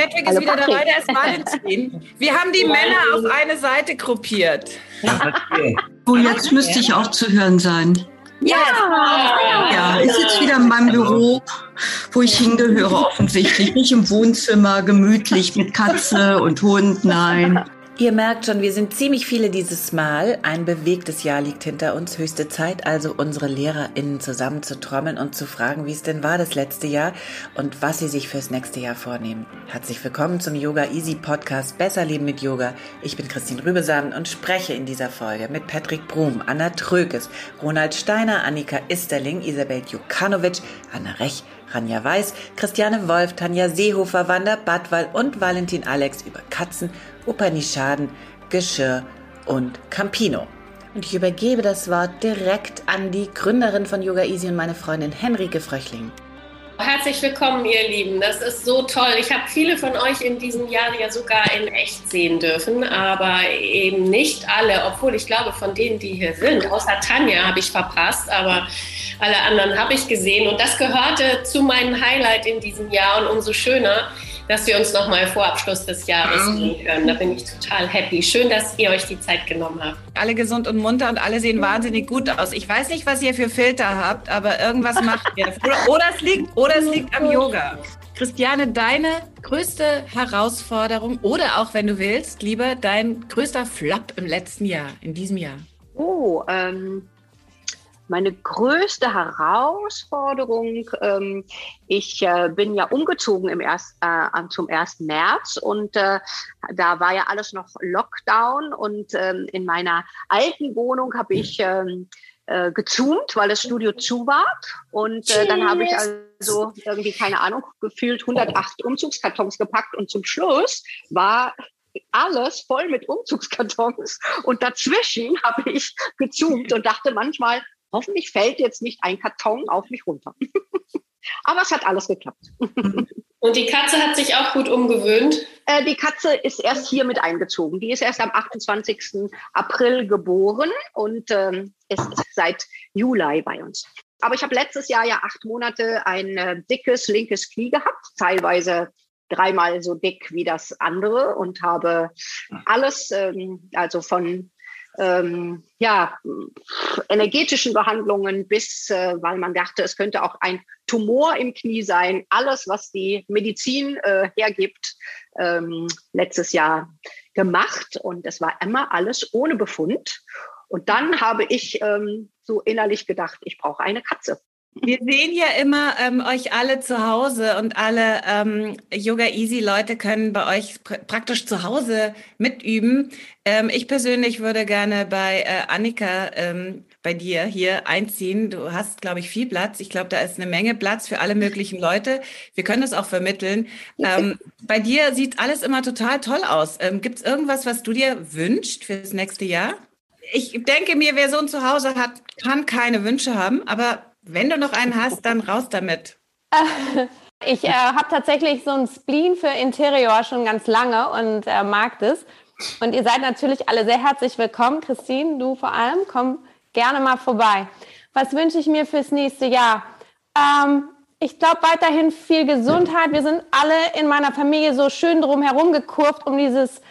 Patrick ist wieder Patrick. dabei, der ist Valentin. Wir haben die Männer auf eine Seite gruppiert. Oh, jetzt müsste ich auch zu hören sein. Ja! Ja, ich sitze wieder in meinem Büro, wo ich hingehöre offensichtlich. Nicht im Wohnzimmer, gemütlich mit Katze und Hund, nein. Ihr merkt schon, wir sind ziemlich viele dieses Mal. Ein bewegtes Jahr liegt hinter uns. Höchste Zeit also, unsere LehrerInnen zusammenzutrommeln und zu fragen, wie es denn war das letzte Jahr und was sie sich fürs nächste Jahr vornehmen. Herzlich willkommen zum Yoga Easy Podcast Besser Leben mit Yoga. Ich bin Christine Rübesamen und spreche in dieser Folge mit Patrick Brum, Anna Trökes, Ronald Steiner, Annika Isterling, Isabel Jukanovic, Anna Rech, Ranja Weiß, Christiane Wolf, Tanja Seehofer, Wanda Badwall und Valentin Alex über Katzen, Upanishaden, Geschirr und Campino. Und ich übergebe das Wort direkt an die Gründerin von Yoga Easy und meine Freundin Henrike Fröchling. Herzlich willkommen, ihr Lieben. Das ist so toll. Ich habe viele von euch in diesem Jahr ja sogar in echt sehen dürfen, aber eben nicht alle, obwohl ich glaube, von denen, die hier sind, außer Tanja habe ich verpasst, aber alle anderen habe ich gesehen. Und das gehörte zu meinem Highlight in diesem Jahr und umso schöner, dass wir uns nochmal vor Abschluss des Jahres sehen können. Da bin ich total happy. Schön, dass ihr euch die Zeit genommen habt. Alle gesund und munter und alle sehen wahnsinnig gut aus. Ich weiß nicht, was ihr für Filter habt, aber irgendwas macht ihr. Oder, oder, es, liegt, oder es liegt am Yoga. Christiane, deine größte Herausforderung oder auch, wenn du willst, lieber dein größter Flop im letzten Jahr, in diesem Jahr. Oh, ähm, meine größte Herausforderung, ähm, ich äh, bin ja umgezogen im erst, äh, zum 1. März und äh, da war ja alles noch Lockdown und ähm, in meiner alten Wohnung habe ich ähm, äh, gezoomt, weil das Studio zu war und äh, dann habe ich also irgendwie, keine Ahnung, gefühlt 108 Umzugskartons gepackt und zum Schluss war alles voll mit Umzugskartons und dazwischen habe ich gezoomt und dachte manchmal, hoffentlich fällt jetzt nicht ein Karton auf mich runter. Aber es hat alles geklappt. Und die Katze hat sich auch gut umgewöhnt. Äh, die Katze ist erst hier mit eingezogen. Die ist erst am 28. April geboren und ähm, ist seit Juli bei uns. Aber ich habe letztes Jahr ja acht Monate ein äh, dickes linkes Knie gehabt, teilweise dreimal so dick wie das andere und habe alles, ähm, also von ähm, ja, energetischen Behandlungen bis, äh, weil man dachte, es könnte auch ein Tumor im Knie sein. Alles, was die Medizin äh, hergibt, ähm, letztes Jahr gemacht. Und es war immer alles ohne Befund. Und dann habe ich ähm, so innerlich gedacht, ich brauche eine Katze. Wir sehen ja immer ähm, euch alle zu Hause und alle ähm, Yoga Easy Leute können bei euch pr praktisch zu Hause mitüben. Ähm, ich persönlich würde gerne bei äh, Annika ähm, bei dir hier einziehen. Du hast, glaube ich, viel Platz. Ich glaube, da ist eine Menge Platz für alle möglichen Leute. Wir können das auch vermitteln. Ähm, bei dir sieht alles immer total toll aus. Ähm, Gibt es irgendwas, was du dir wünschst für das nächste Jahr? Ich denke mir, wer so ein Zuhause hat, kann keine Wünsche haben, aber wenn du noch einen hast, dann raus damit. Ich äh, habe tatsächlich so ein Spleen für Interior schon ganz lange und äh, mag das. Und ihr seid natürlich alle sehr herzlich willkommen. Christine, du vor allem, komm gerne mal vorbei. Was wünsche ich mir fürs nächste Jahr? Ähm, ich glaube weiterhin viel Gesundheit. Wir sind alle in meiner Familie so schön drum herum gekurvt um dieses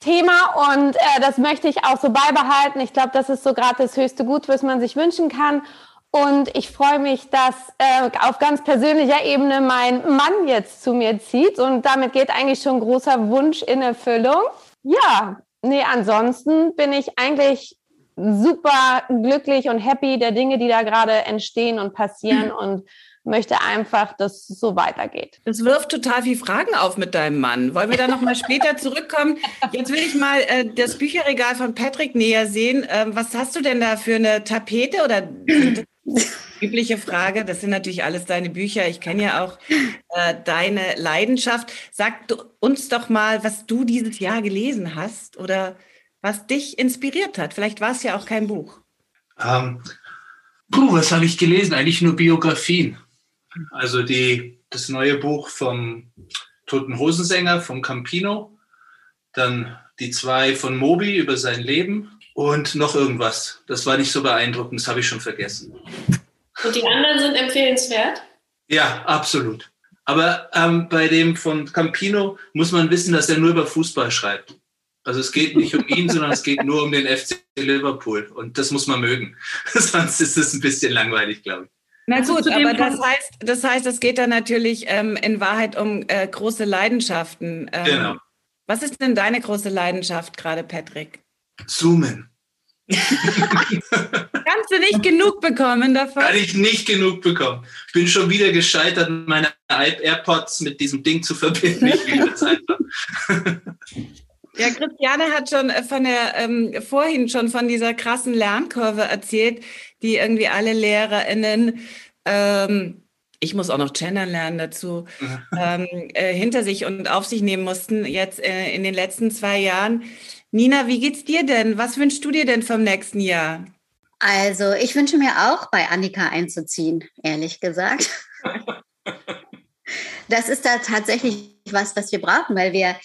Thema und äh, das möchte ich auch so beibehalten. Ich glaube, das ist so gerade das höchste Gut, was man sich wünschen kann. Und ich freue mich, dass äh, auf ganz persönlicher Ebene mein Mann jetzt zu mir zieht. Und damit geht eigentlich schon ein großer Wunsch in Erfüllung. Ja, nee, ansonsten bin ich eigentlich super glücklich und happy der Dinge, die da gerade entstehen und passieren. Und möchte einfach, dass es so weitergeht. Das wirft total viel Fragen auf mit deinem Mann. Wollen wir da noch mal später zurückkommen? Jetzt will ich mal äh, das Bücherregal von Patrick näher sehen. Ähm, was hast du denn da für eine Tapete oder übliche Frage? Das sind natürlich alles deine Bücher. Ich kenne ja auch äh, deine Leidenschaft. Sag du, uns doch mal, was du dieses Jahr gelesen hast oder was dich inspiriert hat. Vielleicht war es ja auch kein Buch. Ähm, puh, was habe ich gelesen? Eigentlich nur Biografien. Also die, das neue Buch vom Toten Hosensänger, vom Campino. Dann die zwei von Moby über sein Leben und noch irgendwas. Das war nicht so beeindruckend, das habe ich schon vergessen. Und die anderen sind empfehlenswert? Ja, absolut. Aber ähm, bei dem von Campino muss man wissen, dass er nur über Fußball schreibt. Also es geht nicht um ihn, sondern es geht nur um den FC Liverpool. Und das muss man mögen. Sonst ist es ein bisschen langweilig, glaube ich. Na gut, aber das heißt, das heißt, es geht da natürlich ähm, in Wahrheit um äh, große Leidenschaften. Ähm, genau. Was ist denn deine große Leidenschaft gerade, Patrick? Zoomen. Kannst du nicht genug bekommen davon? Kann ich nicht genug bekommen. Ich bin schon wieder gescheitert, meine AirPods mit diesem Ding zu verbinden. Ja, Christiane hat schon von der ähm, vorhin schon von dieser krassen Lernkurve erzählt, die irgendwie alle LehrerInnen ähm, ich muss auch noch gendern lernen dazu, ähm, äh, hinter sich und auf sich nehmen mussten, jetzt äh, in den letzten zwei Jahren. Nina, wie geht's dir denn? Was wünschst du dir denn vom nächsten Jahr? Also, ich wünsche mir auch, bei Annika einzuziehen, ehrlich gesagt. das ist da tatsächlich was, was wir brauchen, weil wir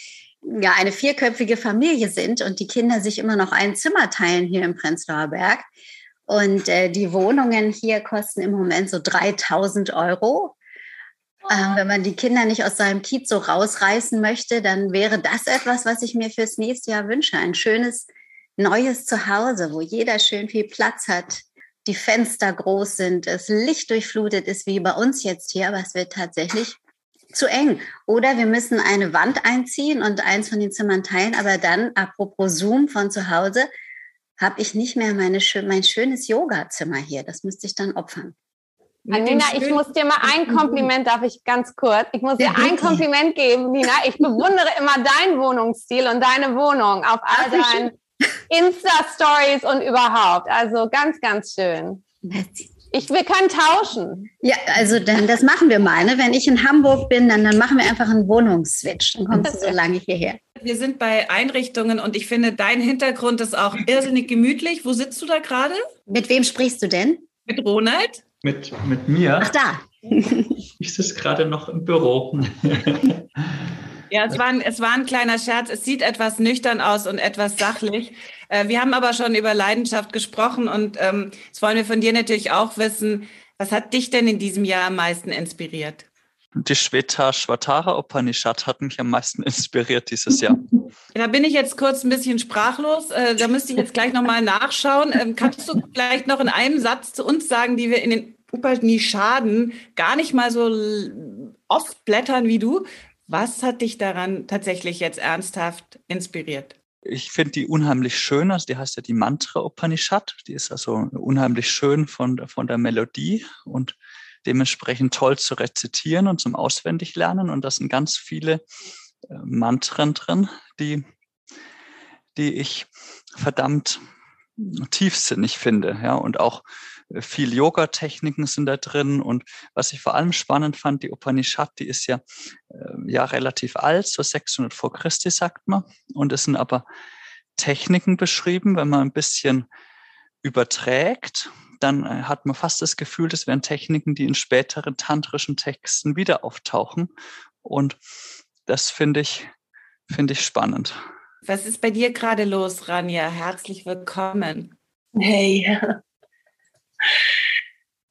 ja eine vierköpfige Familie sind und die Kinder sich immer noch ein Zimmer teilen hier im Prenzlauer Berg. Und äh, die Wohnungen hier kosten im Moment so 3000 Euro. Ähm, wenn man die Kinder nicht aus seinem Kiez so rausreißen möchte, dann wäre das etwas, was ich mir fürs nächste Jahr wünsche. Ein schönes, neues Zuhause, wo jeder schön viel Platz hat, die Fenster groß sind, das Licht durchflutet ist, wie bei uns jetzt hier, aber es wird tatsächlich zu eng. Oder wir müssen eine Wand einziehen und eins von den Zimmern teilen, aber dann, apropos Zoom von zu Hause, habe ich nicht mehr meine, mein schönes Yogazimmer hier. Das müsste ich dann opfern. Nina, ich muss dir mal ein Kompliment, darf ich ganz kurz? Ich muss dir ein Kompliment geben, Nina. Ich bewundere immer deinen Wohnungsstil und deine Wohnung auf all deinen Insta-Stories und überhaupt. Also ganz, ganz schön. Ich, wir können tauschen. Ja, also dann, das machen wir mal. Ne? Wenn ich in Hamburg bin, dann, dann machen wir einfach einen Wohnungsswitch. Dann kommst du so lange hierher. Wir sind bei Einrichtungen und ich finde, dein Hintergrund ist auch irrsinnig gemütlich. Wo sitzt du da gerade? Mit wem sprichst du denn? Mit Ronald? Mit, mit mir? Ach da. Ich sitze gerade noch im Büro. Ja, es war, ein, es war ein kleiner Scherz. Es sieht etwas nüchtern aus und etwas sachlich. Äh, wir haben aber schon über Leidenschaft gesprochen und ähm, das wollen wir von dir natürlich auch wissen. Was hat dich denn in diesem Jahr am meisten inspiriert? Die Shweta Shvatara Upanishad hat mich am meisten inspiriert dieses Jahr. Da bin ich jetzt kurz ein bisschen sprachlos. Äh, da müsste ich jetzt gleich nochmal nachschauen. Ähm, kannst du vielleicht noch in einem Satz zu uns sagen, die wir in den Upanishaden gar nicht mal so oft blättern wie du? Was hat dich daran tatsächlich jetzt ernsthaft inspiriert? Ich finde die unheimlich schön, also die heißt ja die Mantra Upanishad, die ist also unheimlich schön von, von der Melodie und dementsprechend toll zu rezitieren und zum Auswendiglernen. Und da sind ganz viele äh, Mantren drin, die, die ich verdammt tiefsinnig finde. Ja, und auch äh, viel Yoga-Techniken sind da drin. Und was ich vor allem spannend fand, die Upanishad, die ist ja, äh, ja relativ alt, so 600 vor Christi sagt man. Und es sind aber Techniken beschrieben, wenn man ein bisschen überträgt, dann äh, hat man fast das Gefühl, das wären Techniken, die in späteren tantrischen Texten wieder auftauchen. Und das finde ich, finde ich spannend. Was ist bei dir gerade los, Rania? Herzlich willkommen. Hey.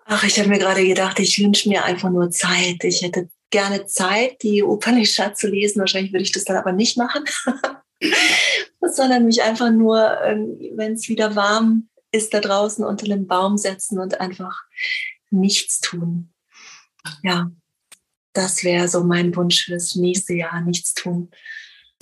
Ach, ich habe mir gerade gedacht, ich wünsche mir einfach nur Zeit. Ich hätte gerne Zeit, die Upanishad zu lesen. Wahrscheinlich würde ich das dann aber nicht machen, sondern mich einfach nur, ähm, wenn es wieder warm ist, da draußen unter einem Baum setzen und einfach nichts tun. Ja, das wäre so mein Wunsch fürs nächste Jahr, nichts tun.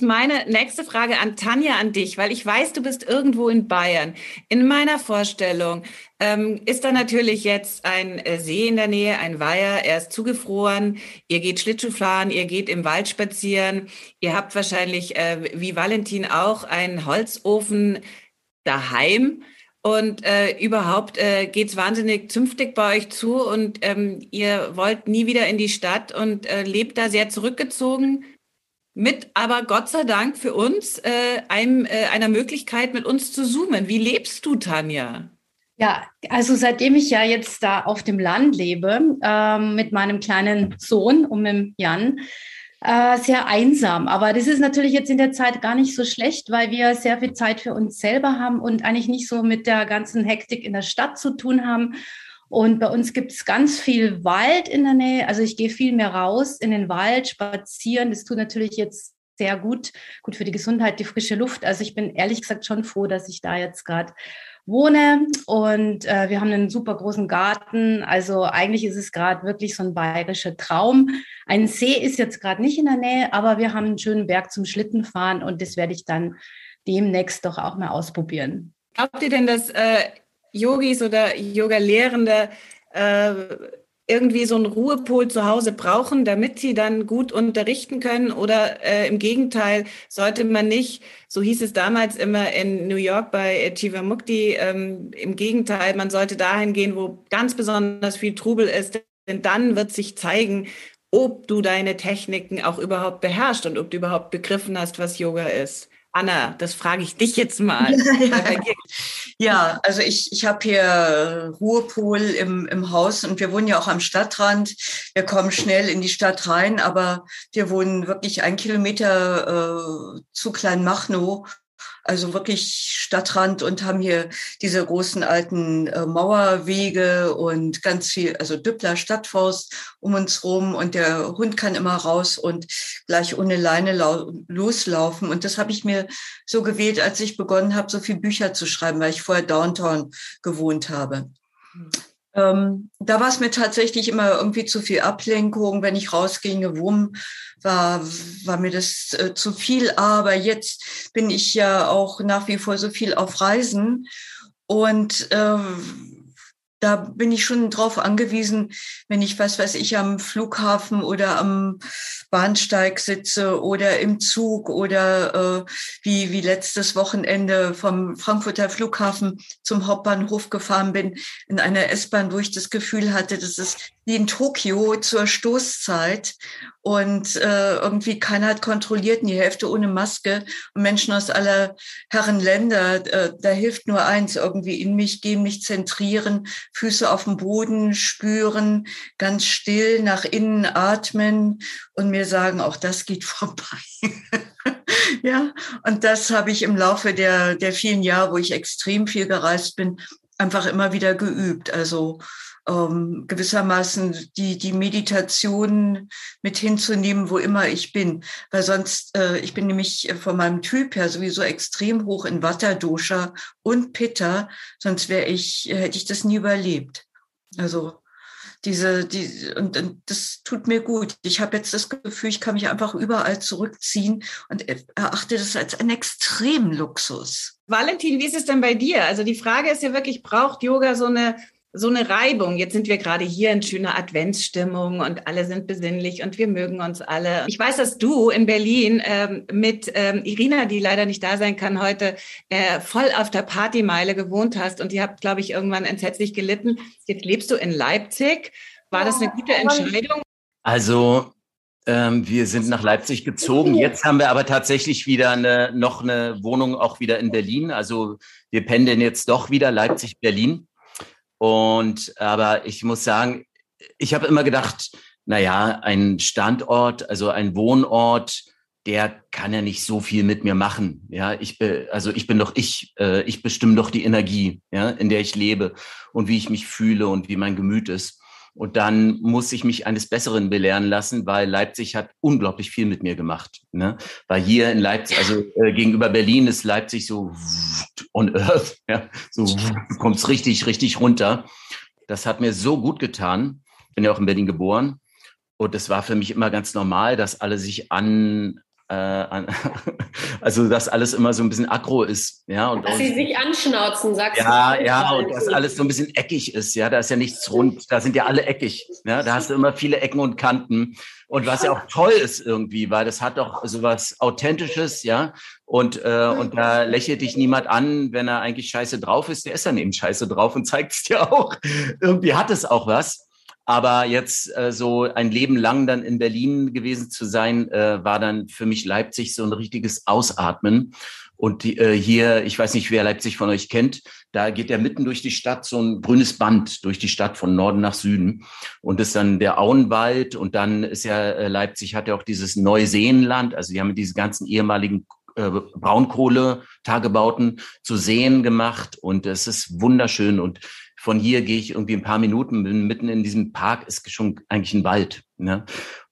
Meine nächste Frage an Tanja, an dich, weil ich weiß, du bist irgendwo in Bayern. In meiner Vorstellung ähm, ist da natürlich jetzt ein äh, See in der Nähe, ein Weiher, er ist zugefroren, ihr geht Schlittschuhfahren, ihr geht im Wald spazieren, ihr habt wahrscheinlich, äh, wie Valentin auch, einen Holzofen daheim. Und äh, überhaupt äh, geht wahnsinnig zünftig bei euch zu und ähm, ihr wollt nie wieder in die Stadt und äh, lebt da sehr zurückgezogen mit aber Gott sei Dank für uns äh, einem, äh, einer Möglichkeit, mit uns zu zoomen. Wie lebst du, Tanja? Ja, also seitdem ich ja jetzt da auf dem Land lebe, äh, mit meinem kleinen Sohn und mit Jan, äh, sehr einsam. Aber das ist natürlich jetzt in der Zeit gar nicht so schlecht, weil wir sehr viel Zeit für uns selber haben und eigentlich nicht so mit der ganzen Hektik in der Stadt zu tun haben und bei uns gibt es ganz viel Wald in der Nähe. Also ich gehe viel mehr raus in den Wald, spazieren. Das tut natürlich jetzt sehr gut, gut für die Gesundheit, die frische Luft. Also ich bin ehrlich gesagt schon froh, dass ich da jetzt gerade wohne und äh, wir haben einen super großen Garten. Also eigentlich ist es gerade wirklich so ein bayerischer Traum. Ein See ist jetzt gerade nicht in der Nähe, aber wir haben einen schönen Berg zum Schlittenfahren und das werde ich dann demnächst doch auch mal ausprobieren. Glaubt ihr denn, dass äh, Yogis oder Yoga-Lehrende äh, irgendwie so einen Ruhepol zu Hause brauchen, damit sie dann gut unterrichten können? Oder äh, im Gegenteil, sollte man nicht, so hieß es damals immer in New York bei Chivamukti, ähm, im Gegenteil, man sollte dahin gehen, wo ganz besonders viel Trubel ist, denn dann wird sich zeigen, ob du deine Techniken auch überhaupt beherrschst und ob du überhaupt begriffen hast, was Yoga ist. Anna, das frage ich dich jetzt mal. Ja, also ich, ich habe hier Ruhepol im, im Haus und wir wohnen ja auch am Stadtrand. Wir kommen schnell in die Stadt rein, aber wir wohnen wirklich ein Kilometer äh, zu Kleinmachnow also wirklich Stadtrand und haben hier diese großen alten äh, Mauerwege und ganz viel, also Düppler Stadtforst um uns rum und der Hund kann immer raus und gleich ohne Leine loslaufen. Und das habe ich mir so gewählt, als ich begonnen habe, so viele Bücher zu schreiben, weil ich vorher Downtown gewohnt habe. Ähm, da war es mir tatsächlich immer irgendwie zu viel Ablenkung. Wenn ich rausginge, wumm, war, war mir das äh, zu viel. Aber jetzt bin ich ja auch nach wie vor so viel auf Reisen. Und äh, da bin ich schon drauf angewiesen, wenn ich was weiß ich am Flughafen oder am Bahnsteig sitze oder im Zug oder äh, wie, wie letztes Wochenende vom Frankfurter Flughafen zum Hauptbahnhof gefahren bin, in einer S-Bahn, wo ich das Gefühl hatte, das ist wie in Tokio zur Stoßzeit und äh, irgendwie keiner hat kontrolliert, die Hälfte ohne Maske und Menschen aus aller Herren Länder, äh, da hilft nur eins, irgendwie in mich gehen, mich zentrieren, Füße auf dem Boden spüren, ganz still nach innen atmen und mir sagen, auch das geht vorbei. ja, und das habe ich im Laufe der, der vielen Jahre, wo ich extrem viel gereist bin, einfach immer wieder geübt. Also ähm, gewissermaßen die, die Meditation mit hinzunehmen, wo immer ich bin. Weil sonst, äh, ich bin nämlich von meinem Typ her sowieso extrem hoch in Vata-Dosha und Pitta, sonst wäre ich, hätte ich das nie überlebt. Also diese, die, und, und das tut mir gut. Ich habe jetzt das Gefühl, ich kann mich einfach überall zurückziehen und erachte das als einen extremen Luxus. Valentin, wie ist es denn bei dir? Also die Frage ist ja wirklich, braucht Yoga so eine so eine Reibung. Jetzt sind wir gerade hier in schöner Adventsstimmung und alle sind besinnlich und wir mögen uns alle. Ich weiß, dass du in Berlin ähm, mit ähm, Irina, die leider nicht da sein kann heute, äh, voll auf der Partymeile gewohnt hast und ihr habt, glaube ich, irgendwann entsetzlich gelitten. Jetzt lebst du in Leipzig. War das eine gute Entscheidung? Also ähm, wir sind nach Leipzig gezogen. Jetzt haben wir aber tatsächlich wieder eine, noch eine Wohnung auch wieder in Berlin. Also wir pendeln jetzt doch wieder Leipzig-Berlin. Und aber ich muss sagen, ich habe immer gedacht, na ja, ein Standort, also ein Wohnort, der kann ja nicht so viel mit mir machen. Ja, ich bin, also ich bin doch ich, äh, ich bestimme doch die Energie, ja, in der ich lebe und wie ich mich fühle und wie mein Gemüt ist. Und dann muss ich mich eines Besseren belehren lassen, weil Leipzig hat unglaublich viel mit mir gemacht. Ne? Weil hier in Leipzig, also äh, gegenüber Berlin ist Leipzig so on earth, ja, so kommt's richtig, richtig runter. Das hat mir so gut getan. Bin ja auch in Berlin geboren. Und es war für mich immer ganz normal, dass alle sich an, äh, also dass alles immer so ein bisschen aggro ist, ja. Und dass sie sich anschnauzen, sagst ja, du. Ja, ja, und dass alles so ein bisschen eckig ist, ja. Da ist ja nichts rund, da sind ja alle eckig, ja. Da hast du immer viele Ecken und Kanten. Und was ja auch toll ist irgendwie, weil das hat doch so was Authentisches, ja. Und, äh, und da lächelt dich niemand an, wenn er eigentlich scheiße drauf ist. Der ist dann eben scheiße drauf und zeigt es dir auch. irgendwie hat es auch was. Aber jetzt äh, so ein Leben lang dann in Berlin gewesen zu sein, äh, war dann für mich Leipzig so ein richtiges Ausatmen. Und die, äh, hier, ich weiß nicht, wer Leipzig von euch kennt, da geht ja mitten durch die Stadt so ein grünes Band durch die Stadt von Norden nach Süden. Und das ist dann der Auenwald. Und dann ist ja äh, Leipzig hat ja auch dieses Neuseenland. Also die haben diese ganzen ehemaligen äh, Braunkohle-Tagebauten zu Seen gemacht. Und es ist wunderschön. Und von hier gehe ich irgendwie ein paar Minuten, bin mitten in diesem Park, ist schon eigentlich ein Wald. Ne?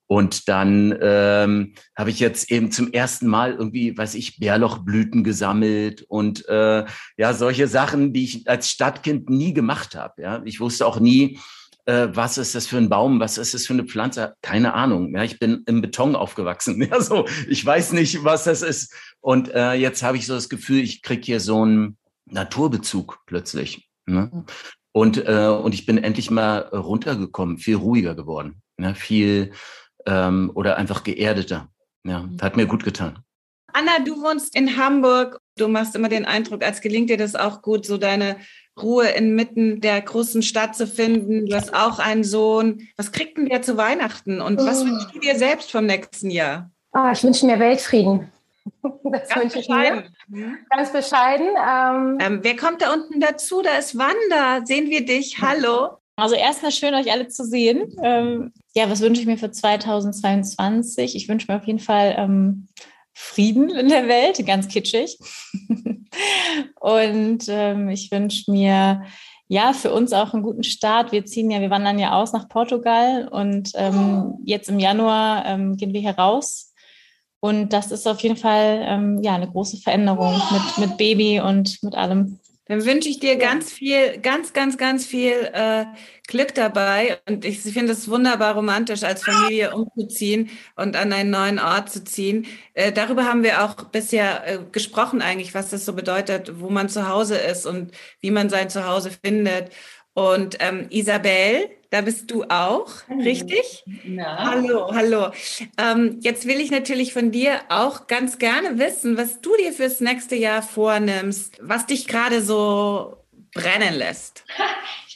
Und dann ähm, habe ich jetzt eben zum ersten Mal irgendwie, weiß ich, Bärlauchblüten gesammelt und äh, ja, solche Sachen, die ich als Stadtkind nie gemacht habe. Ja? Ich wusste auch nie, äh, was ist das für ein Baum, was ist das für eine Pflanze, keine Ahnung. Ja, ich bin im Beton aufgewachsen. Ja, so, ich weiß nicht, was das ist. Und äh, jetzt habe ich so das Gefühl, ich kriege hier so einen Naturbezug plötzlich. Ne? Und, äh, und ich bin endlich mal runtergekommen, viel ruhiger geworden, ne? viel ähm, oder einfach geerdeter. Ja, mhm. hat mir gut getan. Anna, du wohnst in Hamburg. Du machst immer den Eindruck, als gelingt dir das auch gut, so deine Ruhe inmitten der großen Stadt zu finden. Du hast auch einen Sohn. Was kriegt denn der zu Weihnachten? Und was oh. wünschst du dir selbst vom nächsten Jahr? Oh, ich wünsche mir Weltfrieden. Das Ganz bescheiden. Mhm. Ganz bescheiden. Ähm, ähm, wer kommt da unten dazu? Da ist Wanda. Sehen wir dich. Hallo. Also erstmal schön, euch alle zu sehen. Ähm, ja, was wünsche ich mir für 2022? Ich wünsche mir auf jeden Fall ähm, Frieden in der Welt, ganz kitschig. Und ähm, ich wünsche mir ja für uns auch einen guten Start. Wir ziehen ja, wir wandern ja aus nach Portugal und ähm, jetzt im Januar ähm, gehen wir hier raus und das ist auf jeden Fall ähm, ja eine große Veränderung mit, mit Baby und mit allem. Dann wünsche ich dir ganz viel, ganz, ganz, ganz viel äh, Glück dabei. Und ich finde es wunderbar romantisch, als Familie umzuziehen und an einen neuen Ort zu ziehen. Äh, darüber haben wir auch bisher äh, gesprochen eigentlich, was das so bedeutet, wo man zu Hause ist und wie man sein Zuhause findet. Und ähm, Isabel, da bist du auch, richtig? Ja. Hallo, hallo. Ähm, jetzt will ich natürlich von dir auch ganz gerne wissen, was du dir fürs nächste Jahr vornimmst, was dich gerade so brennen lässt.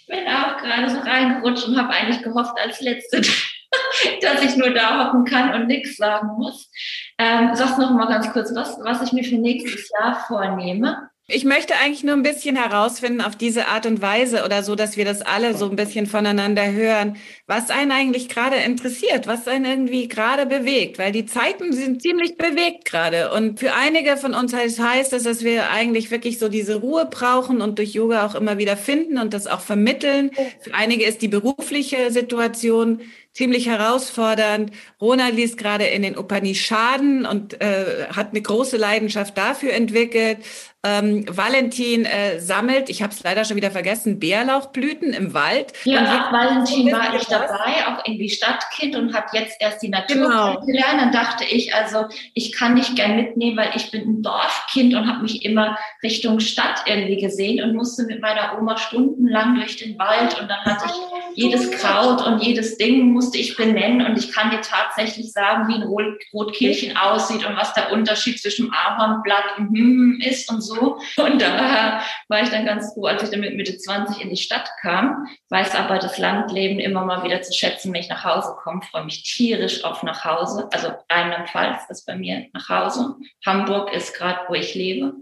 Ich bin auch gerade so reingerutscht und habe eigentlich gehofft als Letzte, dass ich nur da hocken kann und nichts sagen muss. Ähm, sag's noch mal ganz kurz, was, was ich mir für nächstes Jahr vornehme. Ich möchte eigentlich nur ein bisschen herausfinden auf diese Art und Weise oder so, dass wir das alle so ein bisschen voneinander hören, was einen eigentlich gerade interessiert, was einen irgendwie gerade bewegt, weil die Zeiten sind ziemlich bewegt gerade. Und für einige von uns heißt es, dass wir eigentlich wirklich so diese Ruhe brauchen und durch Yoga auch immer wieder finden und das auch vermitteln. Für einige ist die berufliche Situation ziemlich herausfordernd. Rona liest gerade in den Upanishaden und äh, hat eine große Leidenschaft dafür entwickelt. Ähm, Valentin äh, sammelt, ich habe es leider schon wieder vergessen, Bärlauchblüten im Wald. Ja, Valentin war ich dabei, auch irgendwie Stadtkind und habe jetzt erst die Natur genau. gelernt. Dann dachte ich, also ich kann dich gern mitnehmen, weil ich bin ein Dorfkind und habe mich immer Richtung Stadt irgendwie gesehen und musste mit meiner Oma stundenlang durch den Wald und dann hatte ich jedes Kraut und jedes Ding musste ich benennen und ich kann dir tatsächlich sagen, wie ein Rotkehlchen aussieht und was der Unterschied zwischen Ahornblatt und hm ist und so. Und da war ich dann ganz froh, als ich dann mit Mitte 20 in die Stadt kam. Weiß aber das Landleben immer mal wieder zu schätzen, wenn ich nach Hause komme. Freue mich tierisch auf nach Hause. Also Rheinland-Pfalz ist bei mir nach Hause. Hamburg ist gerade, wo ich lebe.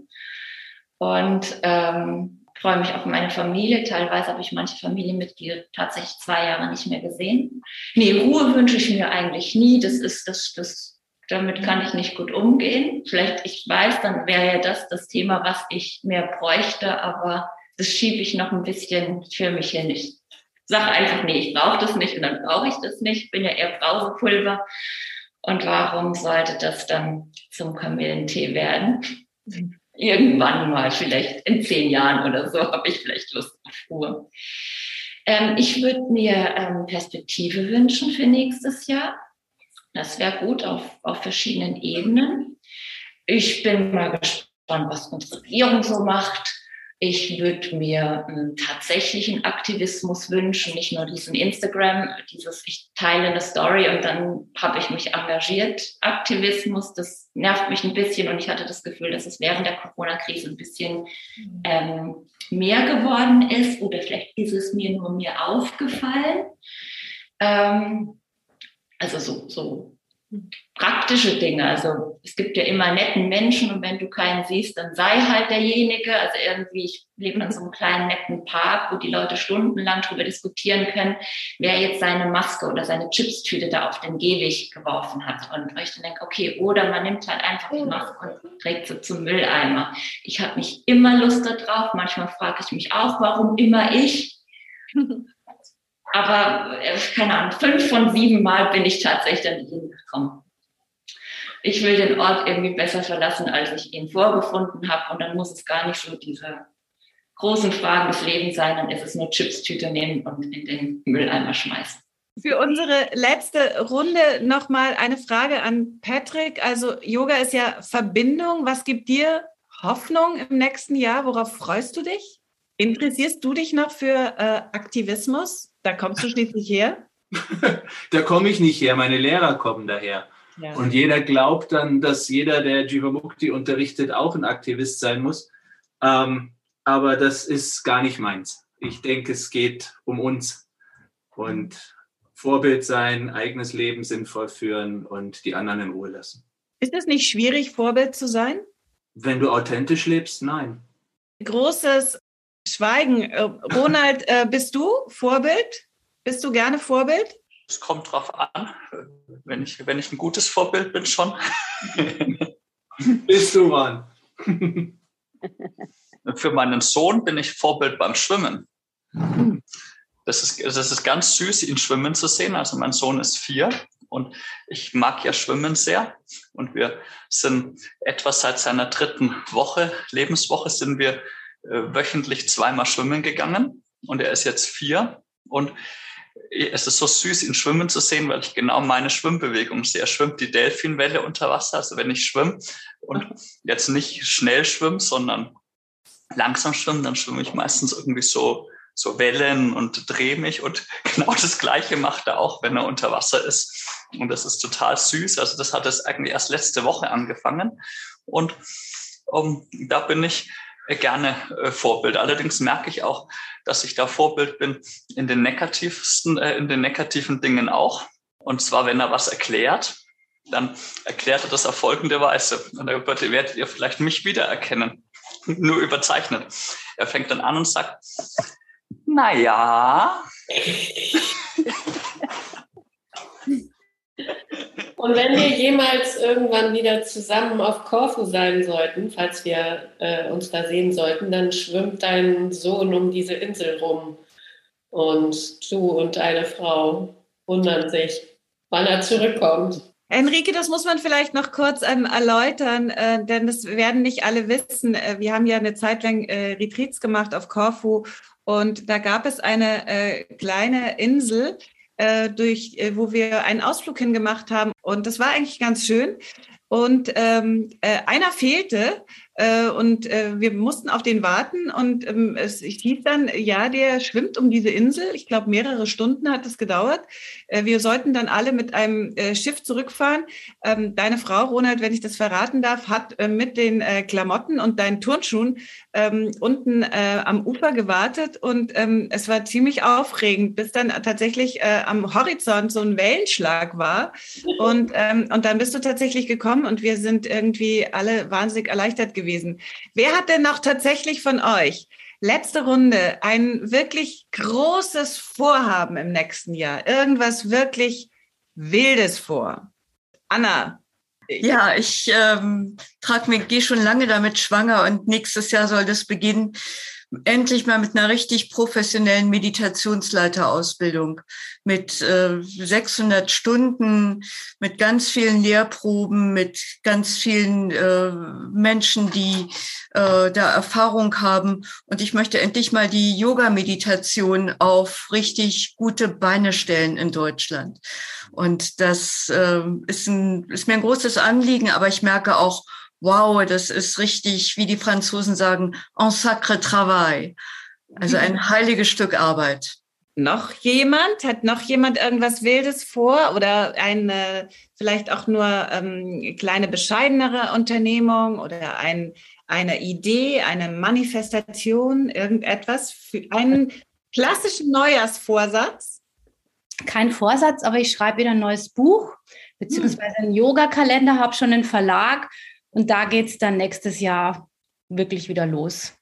Und ähm, freue mich auf meine Familie. Teilweise habe ich manche Familienmitglieder tatsächlich zwei Jahre nicht mehr gesehen. Nee, Ruhe wünsche ich mir eigentlich nie. Das ist das, das damit kann ich nicht gut umgehen. Vielleicht, ich weiß, dann wäre ja das das Thema, was ich mehr bräuchte, aber das schiebe ich noch ein bisschen für mich hin. Ich sage einfach, nee, ich brauche das nicht und dann brauche ich das nicht. Ich bin ja eher Brausepulver. Und warum sollte das dann zum Kamillentee werden? Irgendwann mal, vielleicht in zehn Jahren oder so, habe ich vielleicht Lust auf Ruhe. Ähm, ich würde mir ähm, Perspektive wünschen für nächstes Jahr Das wäre gut auf, auf verschiedenen Ebenen. Ich bin mal gespannt, was unsere Regierung so macht. Ich würde mir einen tatsächlichen Aktivismus wünschen, nicht nur diesen Instagram, dieses ich teile eine Story und dann habe ich mich engagiert. Aktivismus, das nervt mich ein bisschen und ich hatte das Gefühl, dass es während der Corona-Krise ein bisschen ähm, mehr geworden ist oder vielleicht ist es mir nur mir aufgefallen. Ähm, also so, so praktische Dinge. Also es gibt ja immer netten Menschen und wenn du keinen siehst, dann sei halt derjenige. Also irgendwie, ich lebe in so einem kleinen netten Park, wo die Leute stundenlang darüber diskutieren können, wer jetzt seine Maske oder seine Chipstüte da auf den Gehweg geworfen hat. Und ich dann denke, okay, oder man nimmt halt einfach die Maske und trägt sie zum Mülleimer. Ich habe nicht immer Lust darauf. Manchmal frage ich mich auch, warum immer ich? Aber äh, keine Ahnung, fünf von sieben Mal bin ich tatsächlich dann hingekommen. Ich will den Ort irgendwie besser verlassen, als ich ihn vorgefunden habe. Und dann muss es gar nicht so diese großen Fragen des Lebens sein. Dann ist es nur Chipstüte nehmen und in den Mülleimer schmeißen. Für unsere letzte Runde nochmal eine Frage an Patrick. Also Yoga ist ja Verbindung. Was gibt dir Hoffnung im nächsten Jahr? Worauf freust du dich? Interessierst du dich noch für äh, Aktivismus? Da kommst du schließlich her? da komme ich nicht her, meine Lehrer kommen daher. Ja. Und jeder glaubt dann, dass jeder, der Jivamukti unterrichtet, auch ein Aktivist sein muss. Ähm, aber das ist gar nicht meins. Ich denke, es geht um uns und Vorbild sein, eigenes Leben sinnvoll führen und die anderen in Ruhe lassen. Ist es nicht schwierig, Vorbild zu sein? Wenn du authentisch lebst, nein. Großes Schweigen. Äh, Ronald, äh, bist du Vorbild? Bist du gerne Vorbild? Es kommt drauf an. Wenn ich, wenn ich ein gutes Vorbild bin, schon. bist du, Mann. Für meinen Sohn bin ich Vorbild beim Schwimmen. Das ist, das ist ganz süß, ihn schwimmen zu sehen. Also mein Sohn ist vier und ich mag ja Schwimmen sehr. Und wir sind etwa seit seiner dritten Woche, Lebenswoche, sind wir wöchentlich zweimal schwimmen gegangen und er ist jetzt vier und es ist so süß, ihn schwimmen zu sehen, weil ich genau meine Schwimmbewegung sehe. Er schwimmt die Delfinwelle unter Wasser, also wenn ich schwimme und jetzt nicht schnell schwimme, sondern langsam schwimme, dann schwimme ich meistens irgendwie so, so Wellen und drehe mich und genau das Gleiche macht er auch, wenn er unter Wasser ist. Und das ist total süß. Also das hat es eigentlich erst letzte Woche angefangen und um, da bin ich gerne äh, Vorbild. Allerdings merke ich auch, dass ich da Vorbild bin in den negativsten, äh, in den negativen Dingen auch. Und zwar, wenn er was erklärt, dann erklärt er das auf folgende Weise. Und da werdet ihr vielleicht mich wiedererkennen. Nur überzeichnet. Er fängt dann an und sagt, na ja. Und wenn wir jemals irgendwann wieder zusammen auf Korfu sein sollten, falls wir äh, uns da sehen sollten, dann schwimmt dein Sohn um diese Insel rum. Und du und deine Frau wundern sich, wann er zurückkommt. Enrique, das muss man vielleicht noch kurz ähm, erläutern, äh, denn das werden nicht alle wissen. Äh, wir haben ja eine Zeit lang äh, Retreats gemacht auf Korfu und da gab es eine äh, kleine Insel, äh, durch, äh, wo wir einen Ausflug hingemacht haben. Und das war eigentlich ganz schön. Und ähm, äh, einer fehlte äh, und äh, wir mussten auf den warten und ähm, es hieß dann, ja, der schwimmt um diese Insel. Ich glaube, mehrere Stunden hat es gedauert. Äh, wir sollten dann alle mit einem äh, Schiff zurückfahren. Ähm, deine Frau, Ronald, wenn ich das verraten darf, hat äh, mit den äh, Klamotten und deinen Turnschuhen ähm, unten äh, am Ufer gewartet und ähm, es war ziemlich aufregend, bis dann tatsächlich äh, am Horizont so ein Wellenschlag war. Und, ähm, und dann bist du tatsächlich gekommen und wir sind irgendwie alle wahnsinnig erleichtert gewesen. Wer hat denn noch tatsächlich von euch letzte Runde ein wirklich großes Vorhaben im nächsten Jahr? Irgendwas wirklich Wildes vor? Anna. Ja, ich ähm, trage mir, gehe schon lange damit schwanger und nächstes Jahr soll das beginnen. Endlich mal mit einer richtig professionellen Meditationsleiterausbildung mit äh, 600 Stunden, mit ganz vielen Lehrproben, mit ganz vielen äh, Menschen, die äh, da Erfahrung haben. Und ich möchte endlich mal die Yoga-Meditation auf richtig gute Beine stellen in Deutschland. Und das äh, ist, ein, ist mir ein großes Anliegen, aber ich merke auch, wow, das ist richtig, wie die Franzosen sagen, un sacre travail. Also ein heiliges Stück Arbeit. Noch jemand? Hat noch jemand irgendwas Wildes vor oder eine vielleicht auch nur ähm, kleine bescheidenere Unternehmung oder ein, eine Idee, eine Manifestation, irgendetwas für einen klassischen Neujahrsvorsatz? Kein Vorsatz, aber ich schreibe wieder ein neues Buch, beziehungsweise einen Yoga-Kalender, habe schon einen Verlag und da geht es dann nächstes Jahr wirklich wieder los.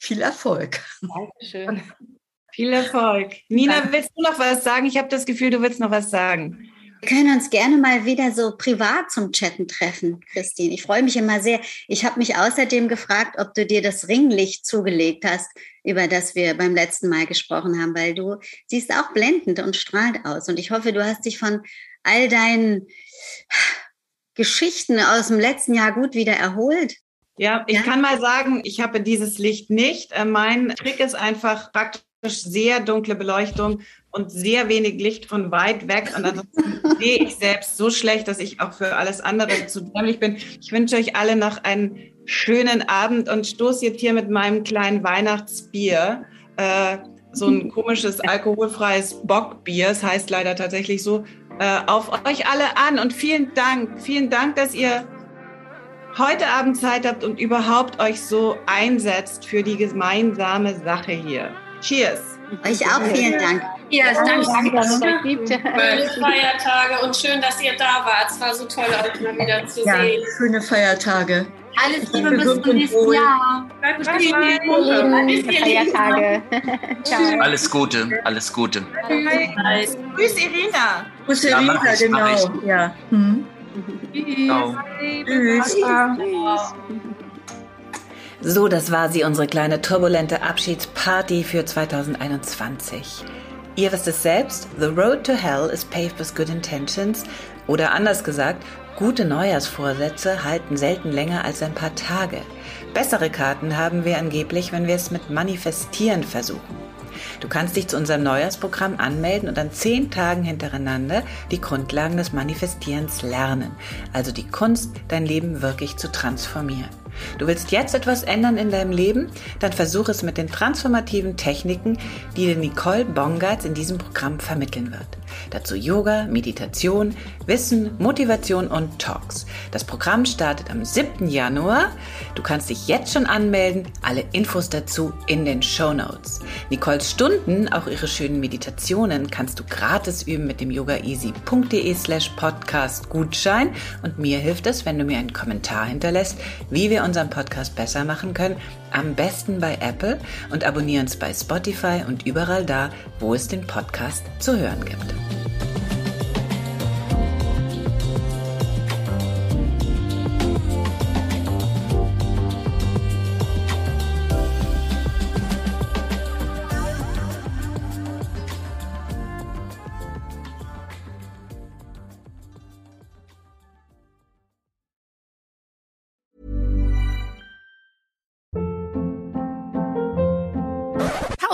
Viel Erfolg. Dankeschön. Viel Erfolg. Nina, willst du noch was sagen? Ich habe das Gefühl, du willst noch was sagen. Wir können uns gerne mal wieder so privat zum Chatten treffen, Christine. Ich freue mich immer sehr. Ich habe mich außerdem gefragt, ob du dir das Ringlicht zugelegt hast, über das wir beim letzten Mal gesprochen haben, weil du siehst auch blendend und strahlend aus. Und ich hoffe, du hast dich von all deinen Geschichten aus dem letzten Jahr gut wieder erholt? Ja, ich ja? kann mal sagen, ich habe dieses Licht nicht. Äh, mein Trick ist einfach praktisch sehr dunkle Beleuchtung und sehr wenig Licht von weit weg. Und ansonsten sehe ich selbst so schlecht, dass ich auch für alles andere zu dämlich bin. Ich wünsche euch alle noch einen schönen Abend und stoße jetzt hier mit meinem kleinen Weihnachtsbier. Äh, so ein komisches alkoholfreies Bockbier. Es heißt leider tatsächlich so, auf euch alle an und vielen Dank, vielen Dank, dass ihr heute Abend Zeit habt und überhaupt euch so einsetzt für die gemeinsame Sache hier. Cheers. Euch auch vielen Dank. Ja, danke. Schöne Feiertage und schön, dass ihr da wart. Es war so toll, euch mal wieder zu ja, sehen. Schöne Feiertage. Alles Liebe bis zum nächsten Jahr. Bleibt gesund. Feiertage. Ciao. Alles Gute, alles Gute. Tschüss, Irina. Grüß Irina, genau. Ja. Hm. Tschüss. Tschüss. So, das war sie, unsere kleine turbulente Abschiedsparty für 2021. Ihr wisst es selbst, The Road to Hell is paved with good intentions oder anders gesagt, Gute Neujahrsvorsätze halten selten länger als ein paar Tage. Bessere Karten haben wir angeblich, wenn wir es mit Manifestieren versuchen. Du kannst dich zu unserem Neujahrsprogramm anmelden und an zehn Tagen hintereinander die Grundlagen des Manifestierens lernen, also die Kunst, dein Leben wirklich zu transformieren. Du willst jetzt etwas ändern in deinem Leben? Dann versuch es mit den transformativen Techniken, die dir Nicole Bongartz in diesem Programm vermitteln wird. Dazu Yoga, Meditation, Wissen, Motivation und Talks. Das Programm startet am 7. Januar. Du kannst dich jetzt schon anmelden. Alle Infos dazu in den Show Notes. Nicoles Stunden, auch ihre schönen Meditationen, kannst du gratis üben mit dem yogaeasy.de slash podcast Gutschein. Und mir hilft es, wenn du mir einen Kommentar hinterlässt, wie wir unseren Podcast besser machen können. Am besten bei Apple und abonniere uns bei Spotify und überall da, wo es den Podcast zu hören gibt.